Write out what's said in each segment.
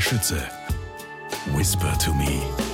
Schütze. Whisper to me.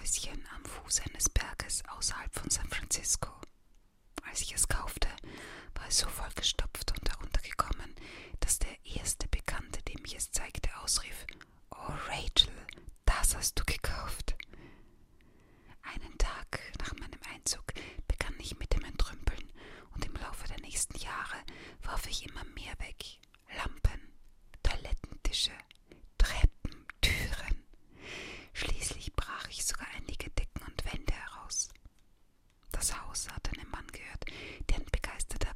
Häuschen am Fuß eines Berges außerhalb von San Francisco. Als ich es kaufte, war es so vollgestopft und heruntergekommen, dass der erste Bekannte, dem ich es zeigte, ausrief: Oh, Rachel, das hast du gekauft. Einen Tag nach meinem Einzug begann ich mit dem Entrümpeln und im Laufe der nächsten Jahre warf ich immer mehr weg: Lampen, Toilettentische, das Haus hat einem Mann gehört, der ein begeisterter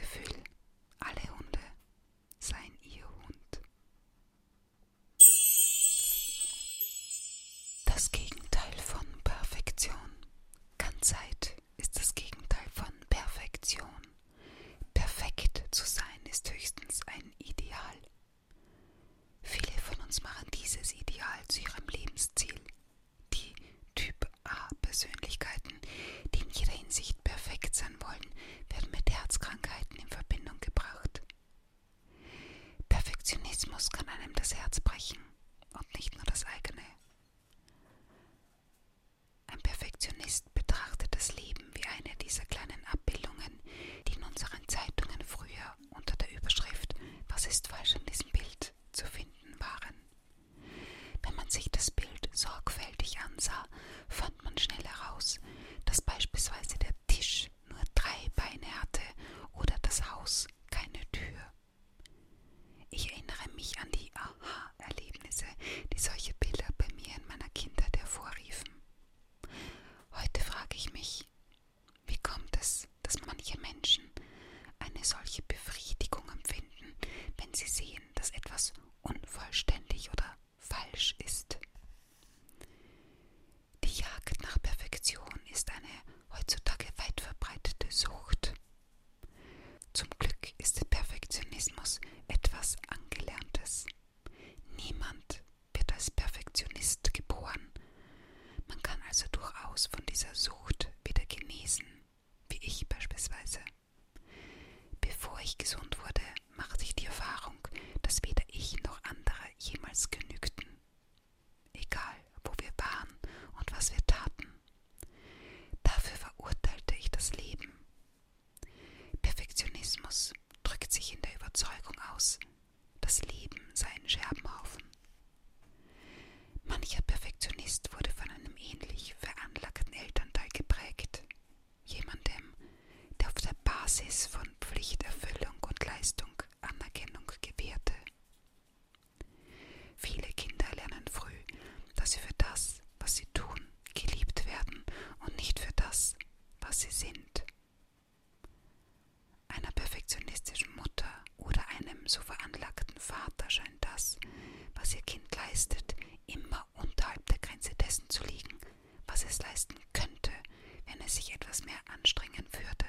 Gefühl. was sie sind. Einer perfektionistischen Mutter oder einem so veranlagten Vater scheint das, was ihr Kind leistet, immer unterhalb der Grenze dessen zu liegen, was es leisten könnte, wenn es sich etwas mehr anstrengen würde.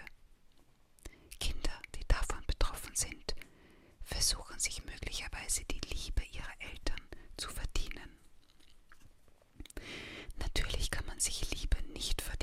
Kinder, die davon betroffen sind, versuchen sich möglicherweise die Liebe ihrer Eltern zu verdienen. Natürlich kann man sich Liebe nicht verdienen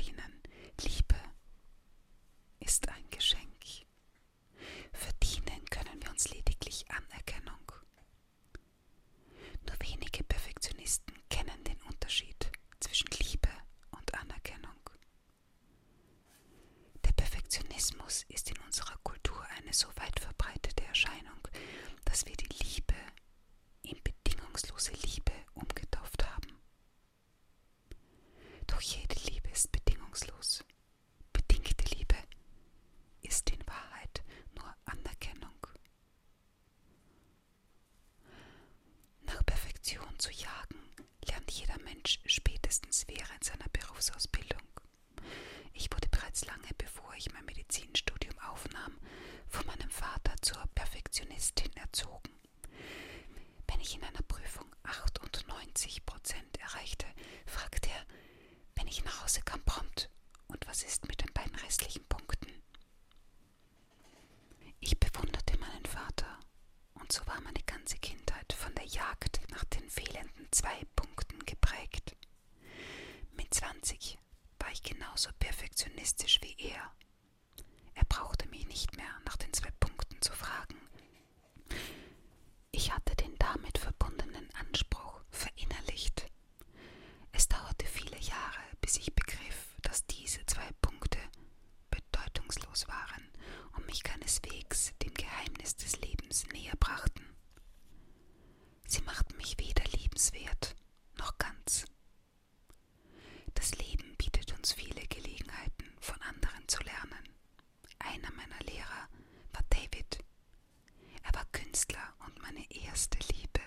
meine erste Liebe,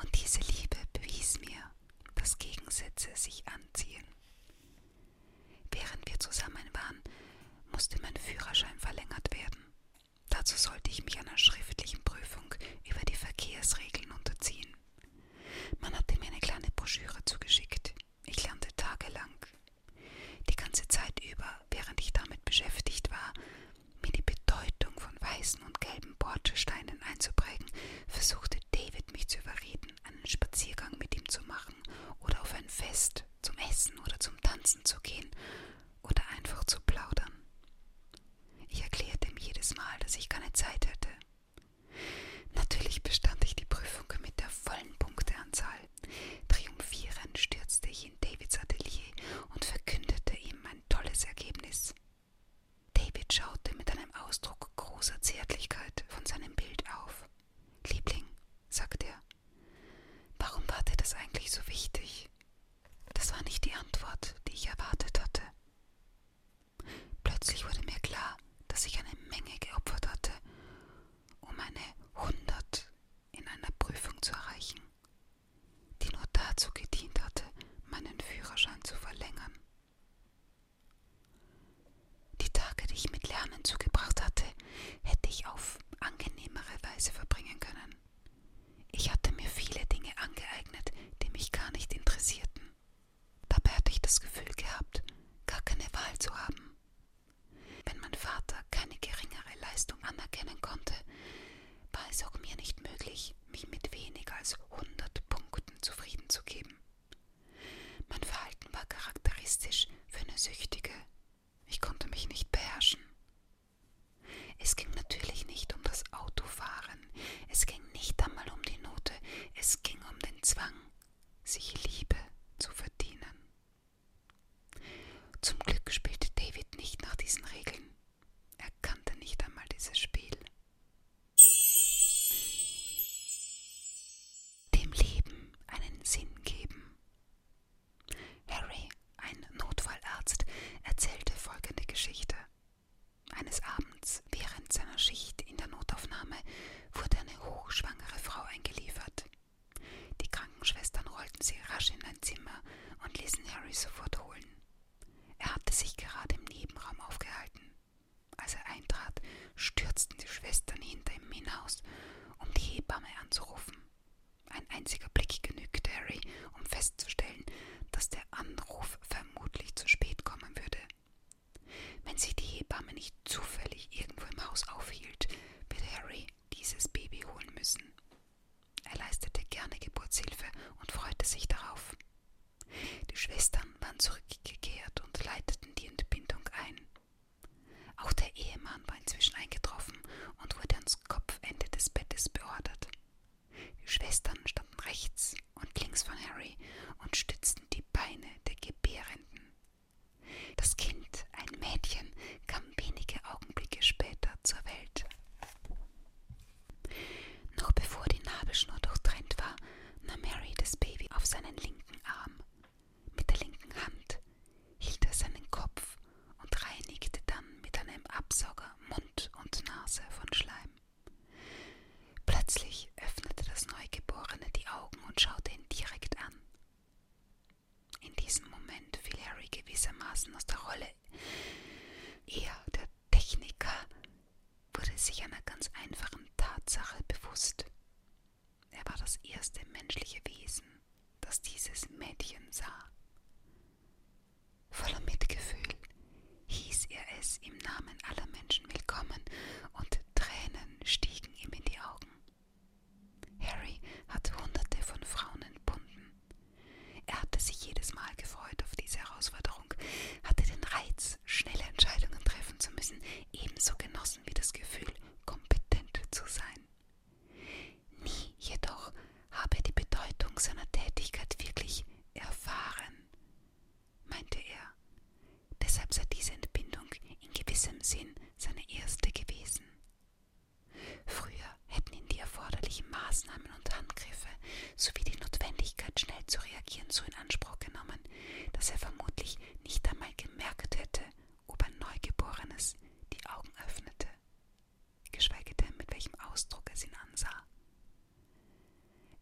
und diese Liebe bewies mir, dass Gegensätze sich anziehen. Während wir zusammen waren, musste mein Führerschein verlängert werden. Dazu sollte ich mich einer schriftlichen Prüfung über die Verkehrsregeln unterziehen. Man hatte mir eine kleine Broschüre zugeschickt. Ich lernte tagelang, die ganze Zeit über, während ich damit beschäftigt war, mir die Bedeutung von weißen und gelben Bordsteinen einzuprägen versuchte David mich zu überreden, einen Spaziergang mit ihm zu machen oder auf ein Fest, zum Essen oder zum Tanzen zu gehen. Zu geben. Schwestern waren zurück hat, schnell zu reagieren, so in Anspruch genommen, dass er vermutlich nicht einmal gemerkt hätte, ob ein Neugeborenes die Augen öffnete, geschweige denn mit welchem Ausdruck es ihn ansah.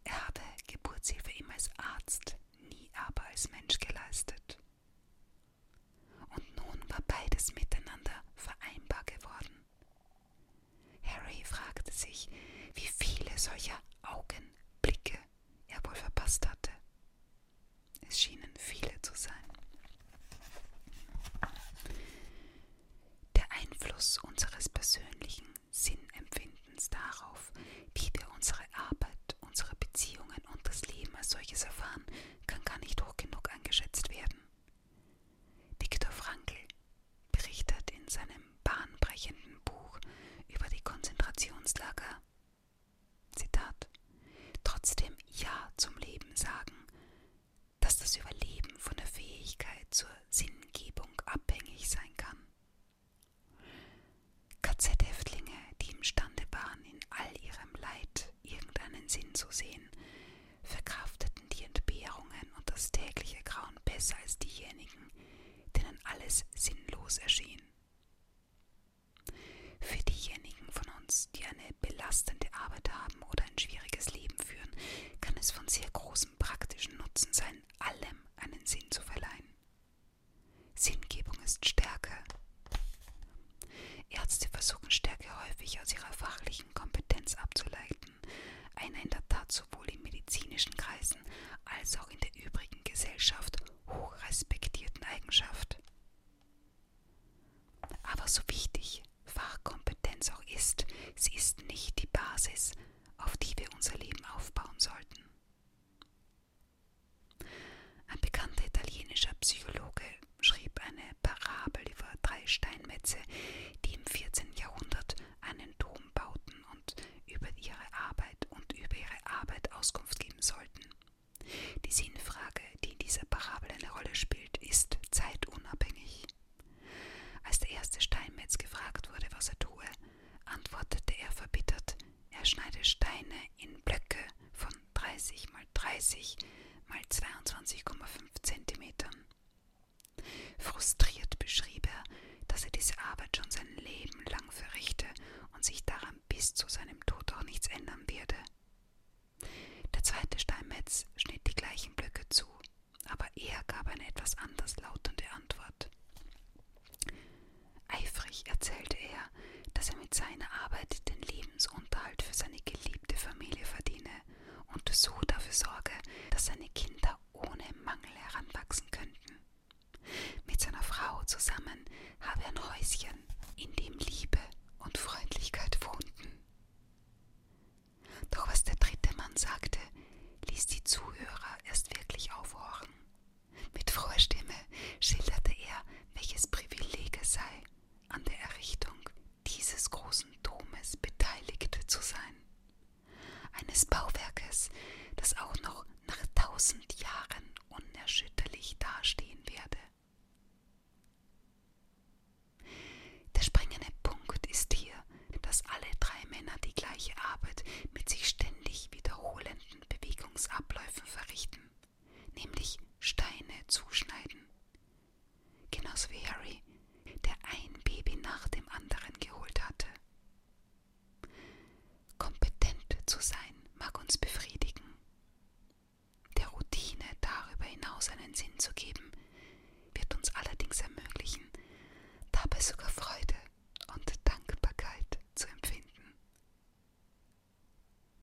Er habe Geburtshilfe ihm als Arzt, nie aber als Mensch geleistet. Und nun war beides miteinander vereinbar geworden. Harry fragte sich, wie viele solcher Augenblicke ja wohl verpasst hatte. Es schienen viele zu sein. Der Einfluss unserer er schneide Steine in Blöcke von 30 mal 30 mal 22,5 Zentimetern. Frustriert beschrieb er, dass er diese Arbeit schon sein Leben lang verrichte und sich daran bis zu seinem Tod auch nichts ändern werde. Der zweite Steinmetz schnitt die gleichen Blöcke zu, aber er gab eine etwas anders lautende Antwort. Eifrig erzählte er, dass er mit seiner Arbeit den Lebensunterhalt für seine geliebte Familie verdiene und so dafür sorge, dass seine Kinder ohne Mangel heranwachsen könnten. Mit seiner Frau zusammen habe er ein Häuschen, in dem Liebe und Freundlichkeit wohnten. Doch was der dritte Mann sagte, ließ die Zuhörer erst wirklich aufhorchen. Mit froher Stimme schilderte er, welches Privileg es sei, an der Errichtung dieses großen Domes beteiligt zu sein. Eines Bauwerkes, das auch noch nach tausend Jahren unerschütterlich dastehen werde.